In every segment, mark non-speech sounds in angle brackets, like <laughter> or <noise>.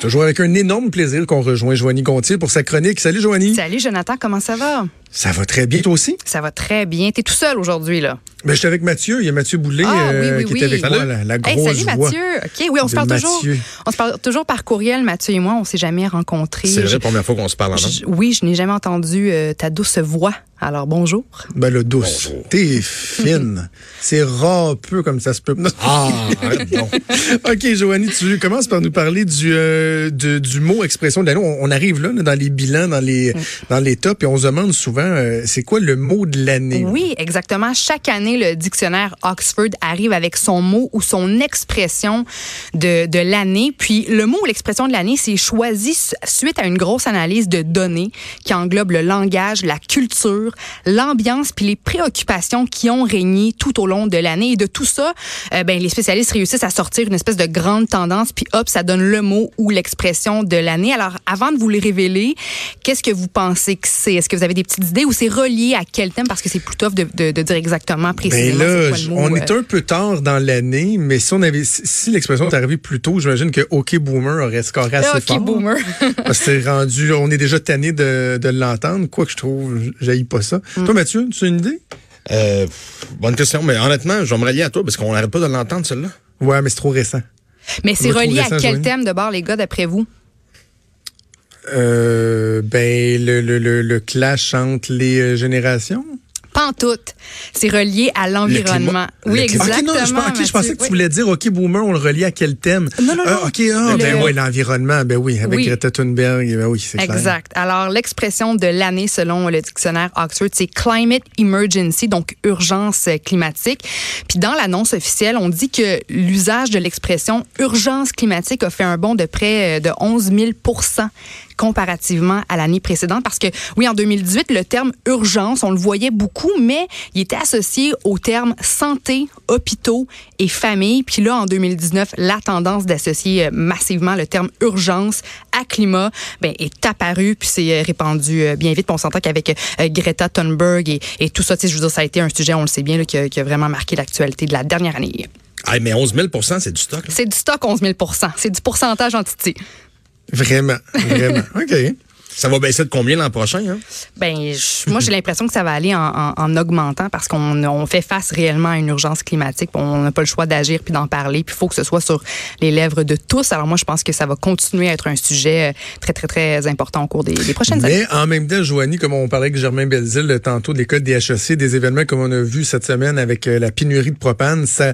Toujours avec un énorme plaisir qu'on rejoint Joanie Gontier pour sa chronique. Salut Joanie. Salut Jonathan, comment ça va? Ça va très bien, toi aussi? Ça va très bien. T'es tout seul aujourd'hui, là? Ben, j'étais avec Mathieu. Il y a Mathieu Boulet Ah, oui, oui, qui oui. était avec Salut. moi, la, la Hey, grosse salut voix. Mathieu. OK, oui, on se parle toujours. On se parle toujours par courriel, Mathieu et moi. On s'est jamais rencontrés. C'est Je- la première fois qu'on se parle en je- oui, je n'ai jamais entendu euh, ta douce voix. Alors bonjour. Ben, le douce. Bonjour. T'es fine. <laughs> C'est peu comme ça se peut. Ah, donc. <laughs> OK, Joanie, tu commences par nous parler du, euh, du mot expression de l'année. On, on arrive là, là, dans les bilans, dans les, dans les tops, et on se demande souvent, euh, c'est quoi le mot de l'année? Oui, exactement. Chaque année, le dictionnaire Oxford arrive avec son mot ou son expression de, de l'année. Puis le mot ou l'expression de l'année, c'est choisi su- suite à une grosse analyse de données qui englobe le langage, la culture, l'ambiance, puis les préoccupations qui ont régné tout au long de l'année. Et de tout ça, euh, ben, les spécialistes réussissent à sortir une espèce de grande tendance, puis hop, ça donne le mot ou l'expression de l'année. Alors, avant de vous les révéler, qu'est-ce que vous pensez que c'est? Est-ce que vous avez des petites idées ou c'est relié à quel thème? Parce que c'est plus tough de, de- de dire exactement Ben précisément là, quoi le mot. on euh, est un peu tard dans l'année, mais si on avait, si, si l'expression est arrivée plus tôt, j'imagine que OK Boomer aurait scoré assez Ah, OK, fort. boomer. <laughs> Parce que c'est rendu, on est déjà tanné de, de l'entendre. Quoi que je trouve, j'haïs pas ça. Mm. Toi, Mathieu, tu as une idée? Euh, bonne question, mais honnêtement, je vais me rallier à toi parce qu'on n'arrête pas de l'entendre, celle-là. Ouais, mais c'est trop récent. Mais c'est relié à quel thème de bord, les gars, d'après vous? Euh, ben, le, le, le, le clash entre les euh, générations? Pas en tout. C'est relié à l'environnement. Oui, exactement. Non, je, pensais que tu voulais dire, OK, Boomer, on le relie à quel thème? Non, non, Ah, non. OK, ah, ben oui, l'environnement, ben oui, avec Oui. Greta Thunberg, ben oui, c'est clair. Exact. Alors, l'expression de l'année, selon le dictionnaire Oxford, c'est climate emergency, donc urgence climatique. Puis dans l'annonce officielle, on dit que l'usage de l'expression urgence climatique a fait un bond de près de 11 000 comparativement à l'année précédente parce que oui en 2018 le terme urgence on le voyait beaucoup mais il était associé au terme santé hôpitaux et famille puis là en 2019 la tendance d'associer euh, massivement le terme urgence à climat ben, est apparue puis c'est euh, répandu euh, bien vite. Puis on s'entend qu'avec Greta Thunberg et, et tout ça je veux dire ça a été un sujet on le sait bien là, qui, a, qui a vraiment marqué l'actualité de la dernière année. Ah, mais 11 000 c'est du stock. c'est du stock 11 000 c'est du pourcentage en titi Vraiment, vraiment. <laughs> OK. Ça va baisser de combien l'an prochain? Hein? Ben, je- moi, j'ai l'impression que ça va aller en, en- en augmentant parce qu'on on fait face réellement à une urgence climatique. On n'a pas le choix d'agir puis d'en parler. Puis il faut que ce soit sur les lèvres de tous. Alors moi, je pense que ça va continuer à être un sujet euh, très, très, très important au cours des, des prochaines années. Mais en même temps, Joanie, comme on parlait avec Germain Belzile euh, tantôt de l'école des HEC, des événements comme on a vu cette semaine avec euh, la pénurie de propane, ça,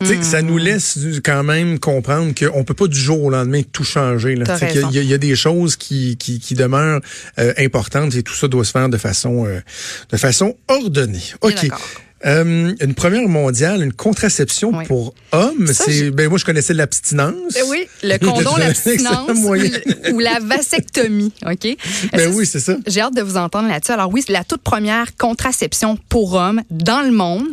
Mm. nous laisse quand même comprendre qu'on peut pas du jour au lendemain tout changer. là. Il y, a- il y a des choses qui, qui, qui demeurent euh, importantes et tout ça doit se faire de façon, euh, de façon ordonnée. OK. Euh, une première mondiale, une contraception Oui. pour hommes. C'est ben moi je connaissais l'abstinence. Ben oui, le condom, <laughs> l'abstinence ou la vasectomie, OK? Ben oui, c'est ça. J'ai hâte de vous entendre là-dessus. Alors oui, c'est la toute première contraception pour hommes dans le monde.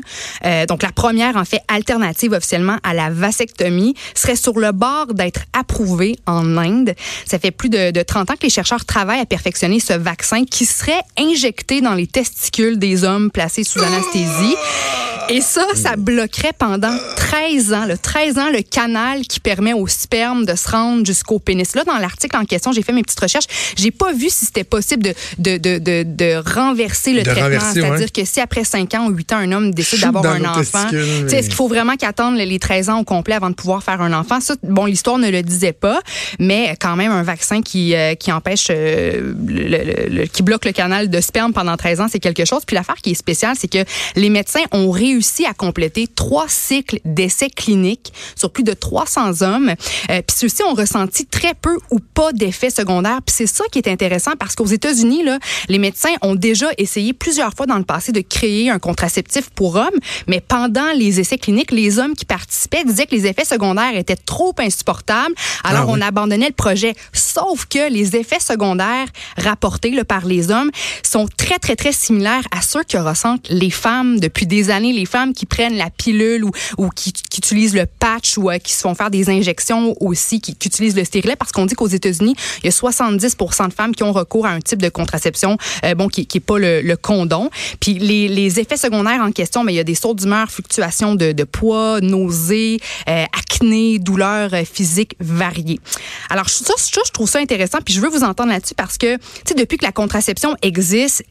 Euh, donc la première, en fait, alternative officiellement à la vasectomie, serait sur le bord d'être approuvée en Inde. Ça fait plus de, de 30 ans que les chercheurs travaillent à perfectionner ce vaccin qui serait injecté dans les testicules des hommes placés sous anesthésie. Whoa! Et ça, ça bloquerait pendant 13 ans, le 13 ans, le canal qui permet au sperme de se rendre jusqu'au pénis. Là, dans l'article en question, j'ai fait mes petites recherches. J'ai pas vu si c'était possible de, de, de, de, de renverser le De traitement. C'est-à-dire ouais. que si après 5 ans ou 8 ans, un homme décide d'avoir un enfant, testicules, tu sais, mais- est-ce qu'il faut vraiment qu'attendre les 13 ans au complet avant de pouvoir faire un enfant? Ça, bon, l'histoire ne le disait pas, mais quand même un vaccin qui, euh, qui empêche, euh, le, le- le- qui bloque le canal de sperme pendant 13 ans, c'est quelque chose. Puis l'affaire qui est spéciale, c'est que les médecins ont réussi à compléter trois cycles d'essais cliniques sur plus de 300 hommes. Euh, puis ceux-ci ont ressenti très peu ou pas d'effets secondaires. Puis c'est ça qui est intéressant parce qu'aux États-Unis, là, les médecins ont déjà essayé plusieurs fois dans le passé de créer un contraceptif pour hommes, mais pendant les essais cliniques, les hommes qui participaient disaient que les effets secondaires étaient trop insupportables. Alors Ah oui. on abandonnait le projet. Sauf que les effets secondaires rapportés là, par les hommes sont très très très similaires à ceux que ressentent les femmes depuis des années. Les femmes qui prennent la pilule ou, qui, utilisent le patch ou euh, qui se font faire des injections aussi, qui, utilisent le stérilet, parce qu'on dit qu'aux États-Unis, il y a 70 de femmes qui ont recours à un type de contraception, euh, bon, qui, qui est pas le, le condom. Puis les, effets secondaires en question, mais il y a des sauts d'humeur, fluctuations de, poids, nausées, euh, acné, douleurs physiques variées. Alors ça, je trouve ça intéressant, puis je veux vous entendre là-dessus parce que, tu sais, depuis que la contraception existe,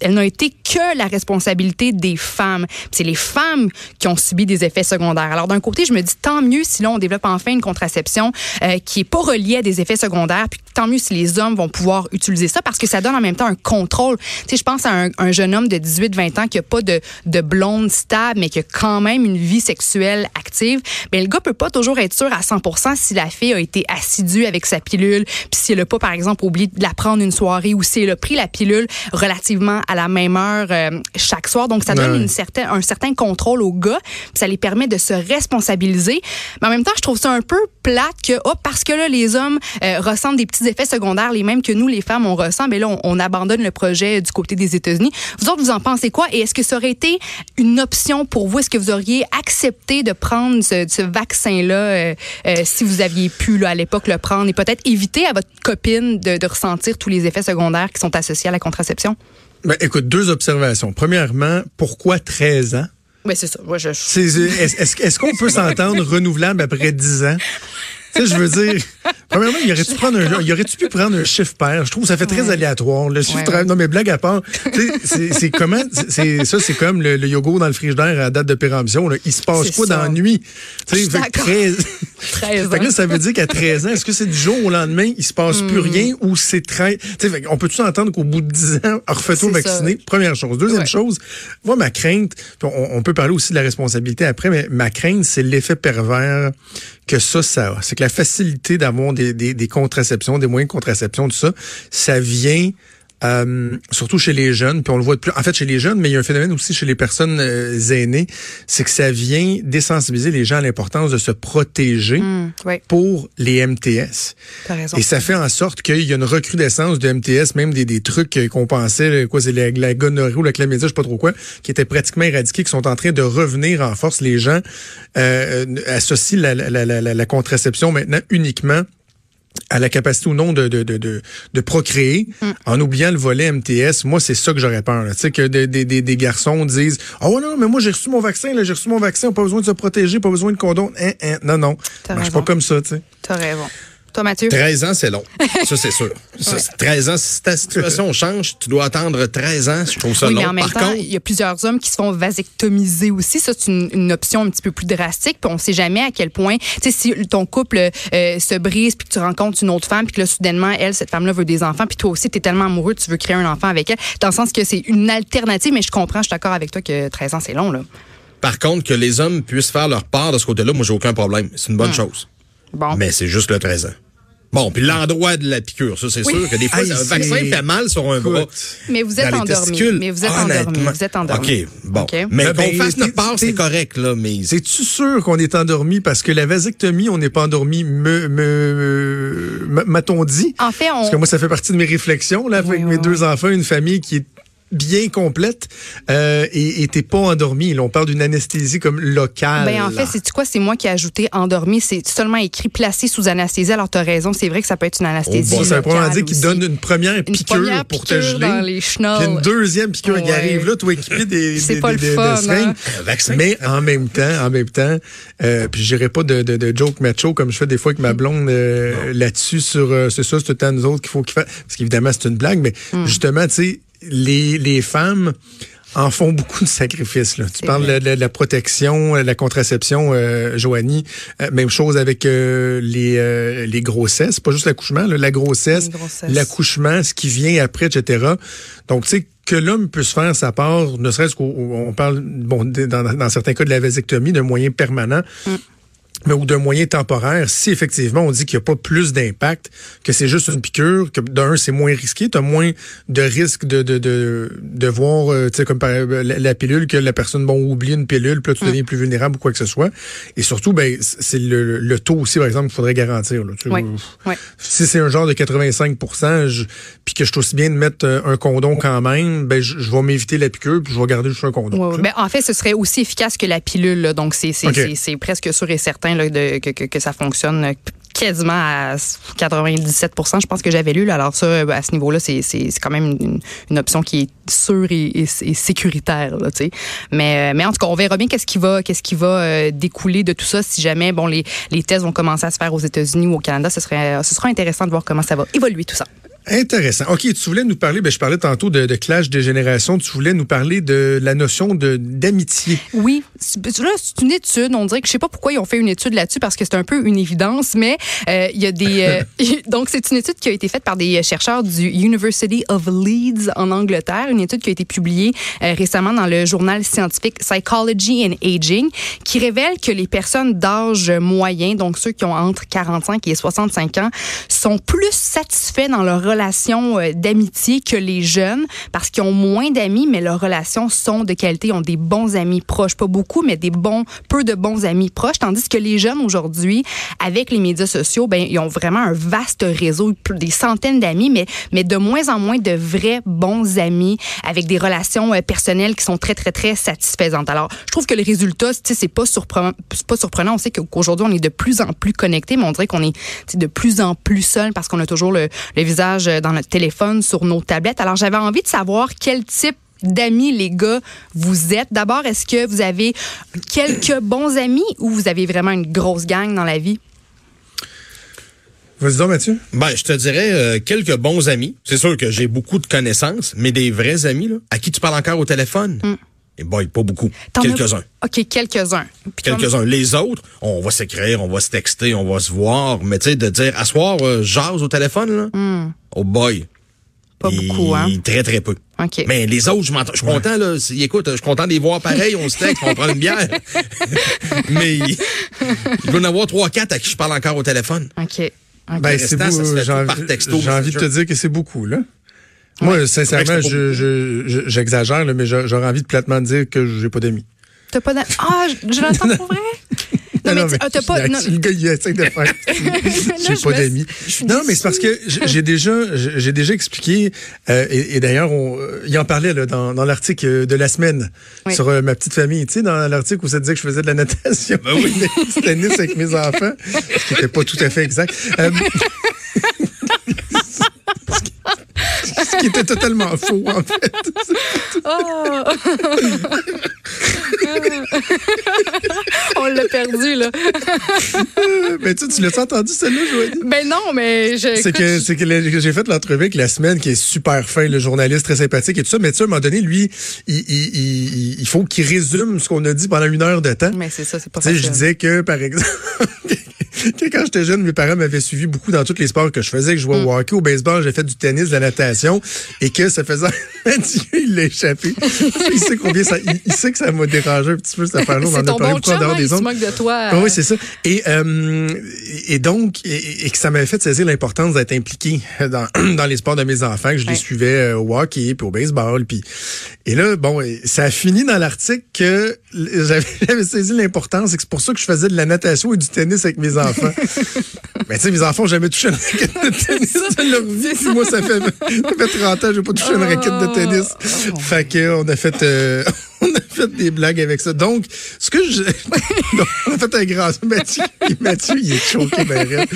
elle n'a été que la responsabilité des femmes. C'est les femmes qui ont subi des effets secondaires. Alors d'un côté, je me dis tant mieux si là on développe enfin une contraception euh, qui est pas reliée à des effets secondaires, tant mieux si les hommes vont pouvoir utiliser ça parce que ça donne en même temps un contrôle. Tu sais, je pense à un, un, jeune homme de 18-20 ans qui a pas de, de blonde stable, mais qui a quand même une vie sexuelle active. Mais le gars peut pas toujours être sûr à 100% si la fille a été assidue avec sa pilule, puis si elle a pas par exemple oublié de la prendre une soirée ou si elle a pris la pilule relativement à la même heure euh, chaque soir. Donc, ça donne une certaine, un certain contrôle aux gars. Ça les permet de se responsabiliser. Mais en même temps, je trouve ça un peu plate que, oh, parce que là, les hommes euh, ressentent des petits effets secondaires, les mêmes que nous, les femmes, on ressent. Mais là, on, on abandonne le projet du côté des États-Unis. Vous autres, vous en pensez quoi? Et est-ce que ça aurait été une option pour vous? Est-ce que vous auriez accepté de prendre ce, ce vaccin-là euh, euh, si vous aviez pu, là, à l'époque, le prendre et peut-être éviter à votre copine de, de ressentir tous les effets secondaires qui sont associés à la contraception? Ben, écoute, deux observations. Premièrement, pourquoi 13 ans? Oui, c'est ça. Moi, je... Est-ce est qu'on peut s'entendre <laughs> renouvelable après 10 ans? Tu sais, je veux dire, <laughs> premièrement, il aurait-tu pu prendre un chiffre pair? Je trouve que ça fait très aléatoire. Le chiffre, ouais, ouais. non, mais blague à part, c'est comment, c'est ça, c'est comme le, le, yogourt dans le frigidaire à date de péremption, là. Il se passe quoi ça. dans la nuit? Tu sais, 13, 13 ans. ça veut dire qu'à 13 ans, est-ce que c'est du jour au lendemain, il se passe mm. plus rien ou c'est très, tu sais, on peut-tu entendre qu'au bout de 10 ans, <laughs> refait-on vacciner? Première chose. Deuxième ouais. chose, moi, ma crainte, on, on peut parler aussi de la responsabilité après, mais ma crainte, c'est l'effet pervers que ça, ça a. C'est que la facilité d'avoir des, des, des, contraceptions, des moyens de contraception, tout ça, ça vient euh, surtout chez les jeunes, puis on le voit de plus. En fait, chez les jeunes, mais il y a un phénomène aussi chez les personnes euh, aînées, c'est que ça vient désensibiliser les gens à l'importance de se protéger mmh, oui. pour les MTS. Raison. Et ça fait en sorte qu'il y a une recrudescence de MTS, même des, des trucs qu'on pensait, quoi, c'est la, la gonorrhée ou la chlamydia, je sais pas trop quoi, qui étaient pratiquement éradiqués, qui sont en train de revenir en force. Les gens euh, associent la, la, la, la contraception maintenant uniquement à la capacité ou non de, de, de, de, procréer mm. en oubliant le volet MTS. Moi, c'est ça que j'aurais peur. Tu sais, que des, des, des, garçons disent « Oh non, mais moi, j'ai reçu mon vaccin, j'ai reçu mon vaccin, pas besoin de se protéger, pas besoin de condom. Hein, hein. Non, non, marche pas comme ça. Tu sais. T'as raison. Toi, Mathieu? 13 ans, c'est long. <laughs> Ça, c'est sûr. Ça, ouais. 13 ans, si ta situation change, tu dois attendre 13 ans. Je trouve ça oui, long. Mais en même Par temps, contre, il y a plusieurs hommes qui se font vasectomiser aussi. Ça, c'est une, une, option un petit peu plus drastique. Puis on sait jamais à quel point, tu sais, si ton couple euh, se brise puis que tu rencontres une autre femme puis que là, soudainement, elle, cette femme-là veut des enfants puis toi aussi, tu es tellement amoureux, tu veux créer un enfant avec elle. Dans le sens que c'est une alternative, mais je comprends, je suis d'accord avec toi que 13 ans, c'est long, là. Par contre, que les hommes puissent faire leur part de ce côté-là, moi, j'ai aucun problème. C'est une bonne Hum. chose. Bon. Mais c'est juste le 13 ans. Bon, puis l'endroit de la piqûre, ça c'est Oui. sûr que des fois Hey, un vaccin fait mal sur un bras. Mais vous êtes endormi. testicules. Mais vous êtes endormi. Vous êtes endormi. OK, bon. Mais Mais qu'on ben, fasse notre part, c'est correct là, mais C'est-tu sûr qu'on est endormi? Parce que la vasectomie, on n'est pas endormi, me, me, me- m'a-t-on dit? En fait, on. Parce que moi, ça fait partie de mes réflexions, là, avec Oui, mes oui, deux enfants, une famille qui est bien complète euh, et et t'es pas endormi. Là, on parle d'une anesthésie comme locale. Ben en fait, c'est quoi? C'est moi qui ai ajouté endormi. C'est seulement écrit placé sous anesthésie. Alors tu as raison. C'est vrai que ça peut être une anesthésie. Oh, bon, ça veut probablement dire qu'il donne une première piqûre première pour te piqûre geler. dans les. Puis une deuxième piqûre qui arrive là, toi équipé des, <laughs> C'est des, pas des, le des- fun, des seringues. hein? Mais en même temps, en même temps, euh, puis j'irai pas de, de, de joke macho comme je fais des fois avec ma blonde euh, là-dessus sur euh, c'est ça, c'est tout le temps nous autres qu'il faut qu'il fasse. Parce qu'évidemment, c'est une blague, mais Hmm. justement, tu sais, les, les femmes en font beaucoup de sacrifices. Là. Tu parles de, de- de la protection, de la contraception, euh, Joanie. Euh, même chose avec euh, les, euh, les grossesses, pas juste l'accouchement, là, la grossesse, l'accouchement, ce qui vient après, etc. Donc, tu sais, que l'homme puisse faire sa part, ne serait-ce qu'on on parle, bon, dans, dans certains cas de la vasectomie, d'un moyen permanent. Mm. Mais ou d'un moyen temporaire, si effectivement on dit qu'il n'y a pas plus d'impact, que c'est juste une piqûre, que d'un, c'est moins risqué, tu as moins de risque de, de, de, de voir, euh, tu sais, comme par, euh, la, pilule, que la personne, bon, oublie une pilule, puis là, tu deviens plus vulnérable ou quoi que ce soit. Et surtout, ben, c'est le, le taux aussi, par exemple, qu'il faudrait garantir. Là, Si c'est un genre de 85% puis que je suis aussi bien de mettre euh, un condom quand même, ben, je, vais m'éviter la piqûre, puis je vais garder juste un condom. ben, en fait, ce serait aussi efficace que la pilule, là, donc c'est c'est presque sûr et certain que, ça fonctionne quasiment à 97% je pense que j'avais lu. Alors ça, à ce niveau-là, c'est quand même une, option qui est sûre et, sécuritaire. Là, mais, euh, mais en tout cas, on verra bien qu'est-ce qui va, qu'est-ce qui va euh, découler de tout ça. Si jamais bon, les, les tests vont commencer à se faire aux États-Unis ou au Canada, ce, serait, ce sera intéressant de voir comment ça va évoluer tout ça. Intéressant. OK, tu voulais nous parler, ben, je parlais tantôt de, de clash de génération, tu voulais nous parler de la notion de d'amitié. Oui, là, c'est une étude, on dirait que je sais pas pourquoi ils ont fait une étude là-dessus parce que c'est un peu une évidence, mais euh, il y a des... Euh, <laughs> <laughs> donc, c'est une étude qui a été faite par des chercheurs du University of Leeds en Angleterre, une étude qui a été publiée euh, récemment dans le journal scientifique Psychology and Aging, qui révèle que les personnes d'âge moyen, donc ceux qui ont entre 45 et 65 ans, sont plus satisfaits dans leur relations euh, d'amitié que les jeunes parce qu'ils ont moins d'amis, mais leurs relations sont de qualité. Ont des bons amis proches, pas beaucoup, mais des bons, peu de bons amis proches. Tandis que les jeunes aujourd'hui, avec les médias sociaux, ben ils ont vraiment un vaste réseau, des centaines d'amis, mais mais de moins en moins de vrais bons amis avec des relations euh, personnelles qui sont très très très satisfaisantes. Alors, je trouve que le résultat, c'est pas surprenant, pas surprenant. On sait qu'aujourd'hui on est de plus en plus connectés, mais on dirait qu'on est de plus en plus seul parce qu'on a toujours le visage dans notre téléphone, sur nos tablettes. Alors, j'avais envie de savoir quel type d'amis, les gars, vous êtes. D'abord, est-ce que vous avez quelques <clears throat> bons amis ou vous avez vraiment une grosse gang dans la vie? Vas-y donc, Mathieu. Ben, je te dirais euh, quelques bons amis. C'est sûr que j'ai beaucoup de connaissances, mais des vrais amis, là, à qui tu parles encore au téléphone. Mm. Et boy, pas beaucoup. Quelques-uns. OK, quelques-uns. Quelques-uns. Les autres, on va s'écrire, on va se texter, on va se voir. Mais tu sais, de dire, à soir, euh, jase au téléphone, là? Mm. Oh boy. Pas beaucoup, hein? Très, très peu. OK. Mais les autres, je m'entends. Je suis content, là. Écoute, je suis content de les voir pareil. On se texte, on prend une bière. <laughs> Mais il doit y en avoir trois, quatre à qui je parle encore au téléphone. OK. Ben, c'est J'ai envie de te dire que c'est beaucoup, là. Moi, sincèrement, j'exagère, je, mais j'aurais envie de platement dire que j'ai pas d'amis. T'as pas d'amis? Ah, je l'entends pour vrai? <laughs> Non, mais, tu t'as pas. Non. Le gars, il essaie de faire. <laughs> j'ai pas d'amis. Non, mais c'est parce que j'ai déjà, j'ai déjà expliqué, euh, et, d'ailleurs, euh, il en parlait là, dans, dans l'article de la semaine sur euh, ma petite famille. Tu sais, dans l'article où ça disait que je faisais de la natation, ben oui. <laughs> tennis avec mes enfants, ce qui n'était pas tout à fait exact. Ce qui était totalement <laughs> faux, en fait. Oh. On l'a perdu, là. <laughs> mais tu, tu l'as entendu, celle-là, Joanie? Ben non, mais je. C'est que, que j'ai fait l'entrevue avec la semaine qui est super fin, le journaliste très sympathique et tout ça. Mais tu sais, à un moment donné, lui, il, il, il, il faut qu'il résume ce qu'on a dit pendant une heure de temps. Mais c'est ça, c'est pas Tu sais, je disais que, par exemple, quand j'étais jeune, mes parents m'avaient suivi beaucoup dans tous les sports que je faisais, que je jouais au mm. hockey, au baseball, j'ai fait du tennis, de la natation, et que ça faisait <laughs> Mathieu, il l'a échappé. il sait combien ça, il, sait que ça m'a dérangé un petit peu cette affaire-là. On en a parlé beaucoup en dehors des ondes. de toi. oui, c'est ça. Et, euh, et donc, et, que ça m'avait fait saisir l'importance d'être impliqué dans, <clears throat> dans les sports de mes enfants, que je les suivais euh, au hockey, puis au baseball, puis et là, bon, ça a fini dans l'article que <laughs> j'avais saisi l'importance et que c'est pour ça que je faisais de la natation et du tennis avec mes enfants. <laughs> Mais tu sais, mes enfants n'ont jamais touché une raquette de tennis de leur vie. moi, ça fait, ça fait 30 ans que j'ai pas touché une raquette de tennis. Oh. Fait qu'on a fait, euh, <laughs> on a fait des blagues avec ça. Donc, ce que je, <laughs> on a fait un grand, Mathieu, Mathieu, il est choqué, ben,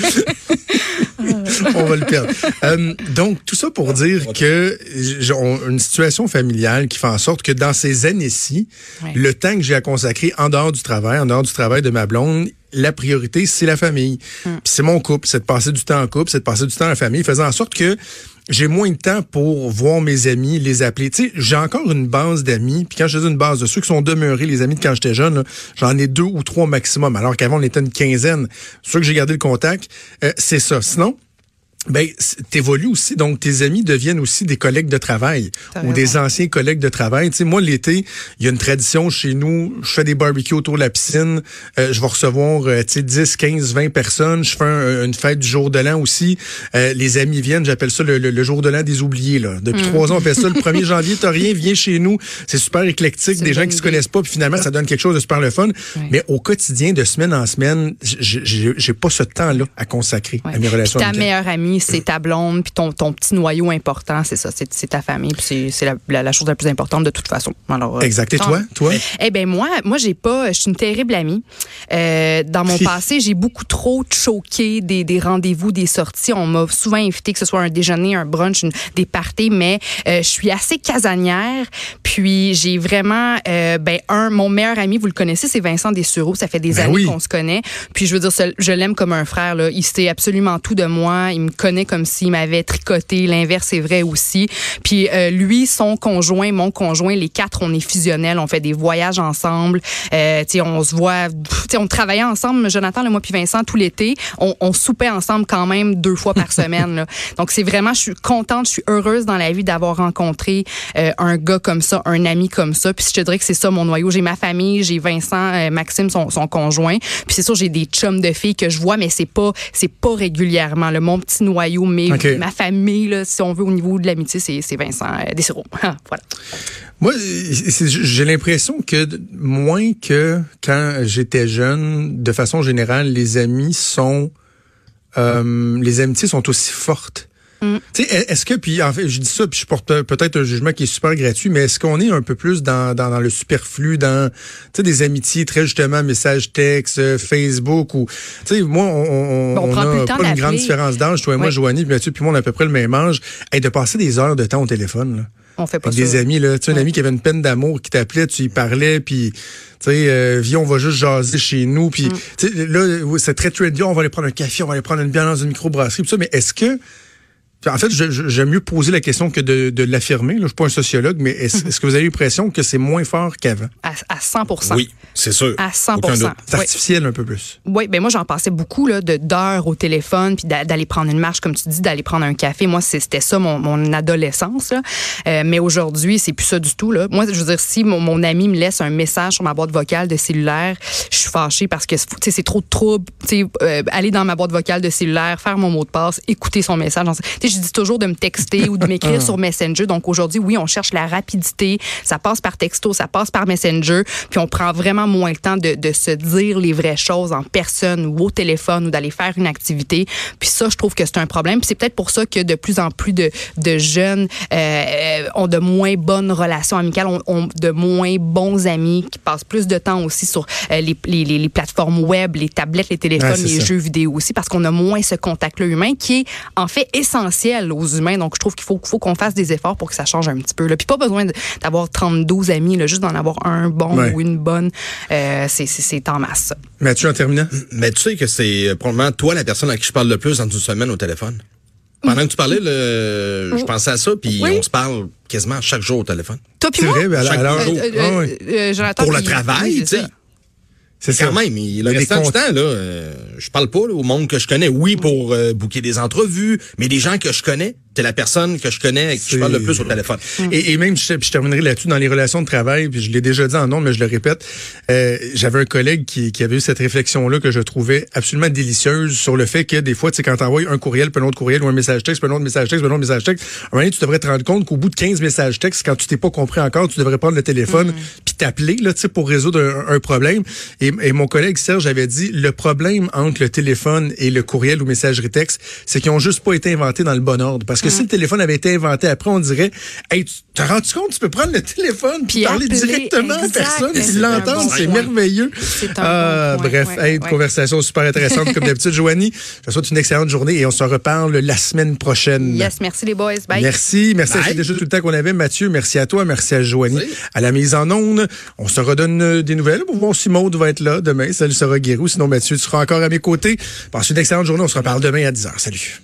on va le perdre. Euh, donc, tout ça pour dire que j'ai une situation familiale qui fait en sorte que dans ces années-ci, le temps que j'ai à consacrer en dehors du travail, en dehors du travail de ma blonde, la priorité, c'est la famille. Puis c'est mon couple, c'est de passer du temps en couple, c'est de passer du temps la famille, faisant en sorte que j'ai moins de temps pour voir mes amis, les appeler. Tu sais, j'ai encore une base d'amis. Puis quand je dis une base de ceux qui sont demeurés, les amis de quand j'étais jeune, j'en ai deux ou trois maximum. Alors qu'avant, on était une quinzaine. Ceux que j'ai gardé le contact, euh, c'est ça. Sinon, ben, t'évolues aussi, donc tes amis deviennent aussi des collègues de travail ou des anciens collègues de travail. Tu sais, moi, l'été, il y a une tradition chez nous, je fais des barbecues autour de la piscine, euh, je vais recevoir, euh, tu sais, 10, 15, 20 personnes, je fais une fête du jour de l'an aussi. Euh, les amis viennent, j'appelle ça le, jour de l'an des oubliés. Là. Depuis mm. trois ans, on fait ça. Le 1er <laughs> janvier, t'as rien, viens chez nous. C'est super éclectique, des gens qui se connaissent pas, puis finalement, ça donne quelque chose de super le fun. Mais au quotidien, de semaine en semaine, j'ai pas ce temps-là à consacrer à mes relations. ta meilleure amie c'est ta blonde, puis ton, ton petit noyau important, c'est ça, c'est ta famille, puis c'est la, la, chose la plus importante de toute façon. Alors, euh, exact. Et toi, toi? Eh ben moi, moi j'ai pas, je suis une terrible amie. Euh, dans mon passé, j'ai beaucoup trop choqué des, des rendez-vous, des sorties. On m'a souvent invité, que ce soit un déjeuner, un brunch, des parties, mais euh, je suis assez casanière. Puis j'ai vraiment, ben un, mon meilleur ami, vous le connaissez, c'est Vincent Dessureau. Ça fait des ben années qu'on se connaît. Puis je veux dire, je l'aime comme un frère. Là. Il sait absolument tout de moi. Il me connaît comme s'il m'avait tricoté. L'inverse est vrai aussi. Puis euh, lui, son conjoint, mon conjoint, les quatre, on est fusionnels. On fait des voyages ensemble. Euh, on se voit, on travaillait ensemble, Jonathan, le moi puis Vincent, tout l'été. On, on, soupait ensemble quand même deux fois par <laughs> semaine. Là. Donc c'est vraiment, je suis contente, je suis heureuse dans la vie d'avoir rencontré euh, un gars comme ça, un ami comme ça. Puis je te dirais que c'est ça mon noyau. J'ai ma famille, j'ai Vincent, euh, Maxime, son, son conjoint. Puis c'est sûr, j'ai des chums de filles que je vois, mais c'est pas, c'est pas régulièrement. Le mon petit noyau mais ma famille, là, si on veut, au niveau de l'amitié, c'est Vincent euh, Dessereau. <laughs> voilà. Moi, j'ai l'impression que moins que quand j'étais jeune, de façon générale, les amis sont, euh, les amitiés sont aussi fortes. Mm. Est-ce que, puis en fait, je dis ça, puis je porte peut-être un jugement qui est super gratuit, mais est-ce qu'on est un peu plus dans, dans, dans le superflu, dans des amitiés très justement messages textes, euh, Facebook ou tu sais, moi on, on, on, a pas une grande différence d'âge, toi et moi, Joanie, puis Mathieu, puis moi on a à peu près le même âge, et de passer des heures de temps au téléphone. Là. On fait pas Avec des amis là, tu sais, un ami qui avait une peine d'amour qui t'appelait, tu y parlais, puis tu sais, euh, viens, on va juste jaser chez nous, puis mm. tu sais, là c'est très trendy, on va aller prendre un café, on va aller prendre une bière dans une microbrasserie, tout ça, mais est-ce que en fait, j'aime mieux poser la question que de, de l'affirmer. Je suis pas un sociologue, mais est-ce mhm. que vous avez l'impression que c'est moins fort qu'avant? À, à, 100 Oui, c'est sûr. À 100 C'est artificiel un peu plus. Oui, ben moi, j'en passais beaucoup là, d'heures au téléphone, puis d'aller prendre une marche, comme tu dis, d'aller prendre un café. Moi, c'était ça mon, mon adolescence. Là. Euh, mais aujourd'hui, c'est plus ça du tout. Là. Moi, je veux dire, si mon, mon, ami me laisse un message sur ma boîte vocale de cellulaire, je suis fâchée parce que c'est trop de trouble. Euh, aller dans ma boîte vocale de cellulaire, faire mon mot de passe, écouter son message je dis toujours de me texter ou de <laughs> m'écrire sur Messenger. Donc aujourd'hui, oui, on cherche la rapidité. Ça passe par texto, ça passe par Messenger. Puis on prend vraiment moins le temps de, de se dire les vraies choses en personne ou au téléphone ou d'aller faire une activité. Puis ça, je trouve que c'est un problème. Puis c'est peut-être pour ça que de plus en plus de, de jeunes euh, ont de moins bonnes relations amicales, ont, ont, de moins bons amis, qui passent plus de temps aussi sur euh, les, les, les, plateformes web, les tablettes, les téléphones, les jeux vidéo aussi, parce qu'on a moins ce contact-là humain qui est en fait essentiel aux humains. Donc, je trouve qu'il faut, faut qu'on fasse des efforts pour que ça change un petit peu. Là. Puis pas besoin d'avoir 32 amis, là, juste d'en avoir un bon ou une bonne. Euh, c'est en masse. Mathieu, en terminant. Mais tu sais que c'est probablement toi la personne à qui je parle le plus dans une semaine au téléphone. Pendant que tu parlais, le, je pensais à ça, puis on se parle quasiment chaque jour au téléphone. Toi puis moi? Vrai, alors, euh, euh, euh, pour le travail, tu sais. C'est quand même. Le restant du temps, là, euh, je parle pas au monde que je connais. Oui, pour euh, bouquer des entrevues, mais des gens que je connais, c'est la personne que je connais et que je parle le plus au téléphone. Et, même, je, je terminerai là-dessus, dans les relations de travail, puis je l'ai déjà dit en nom, mais je le répète, euh, j'avais un collègue qui, qui, avait eu cette réflexion-là que je trouvais absolument délicieuse sur le fait que des fois, tu sais, quand t'envoies un courriel, puis un autre courriel, ou un message texte, puis un autre message texte, puis un autre message texte, à un moment donné, tu devrais te rendre compte qu'au bout de 15 messages textes, quand tu t'es pas compris encore, tu devrais prendre le téléphone, mm. puis t'appeler, là, tu sais, pour résoudre un, problème. Et, et, mon collègue Serge avait dit, le problème entre le téléphone et le courriel ou messagerie texte, c'est qu'ils ont juste pas été inventés dans le bon ordre. Parce que que si le téléphone avait été inventé après, on dirait, hey, tu te rends compte, tu peux prendre le téléphone puis parler directement à personne et l'entendre, c'est merveilleux. Euh, bref, une conversation super intéressante comme d'habitude. <laughs> Joanie, je te souhaite une excellente journée et on se reparle la semaine prochaine. Yes, merci les boys. Bye. Merci, merci. C'est déjà tout le temps qu'on avait. Mathieu, merci à toi, merci à Joanie à la mise en onde. On se redonne euh, des nouvelles. Bon, si Maud va être là demain, ça sera Guérou. Sinon, Mathieu, tu seras encore à mes côtés. Passe une excellente journée. On se reparle demain à 10h. Salut.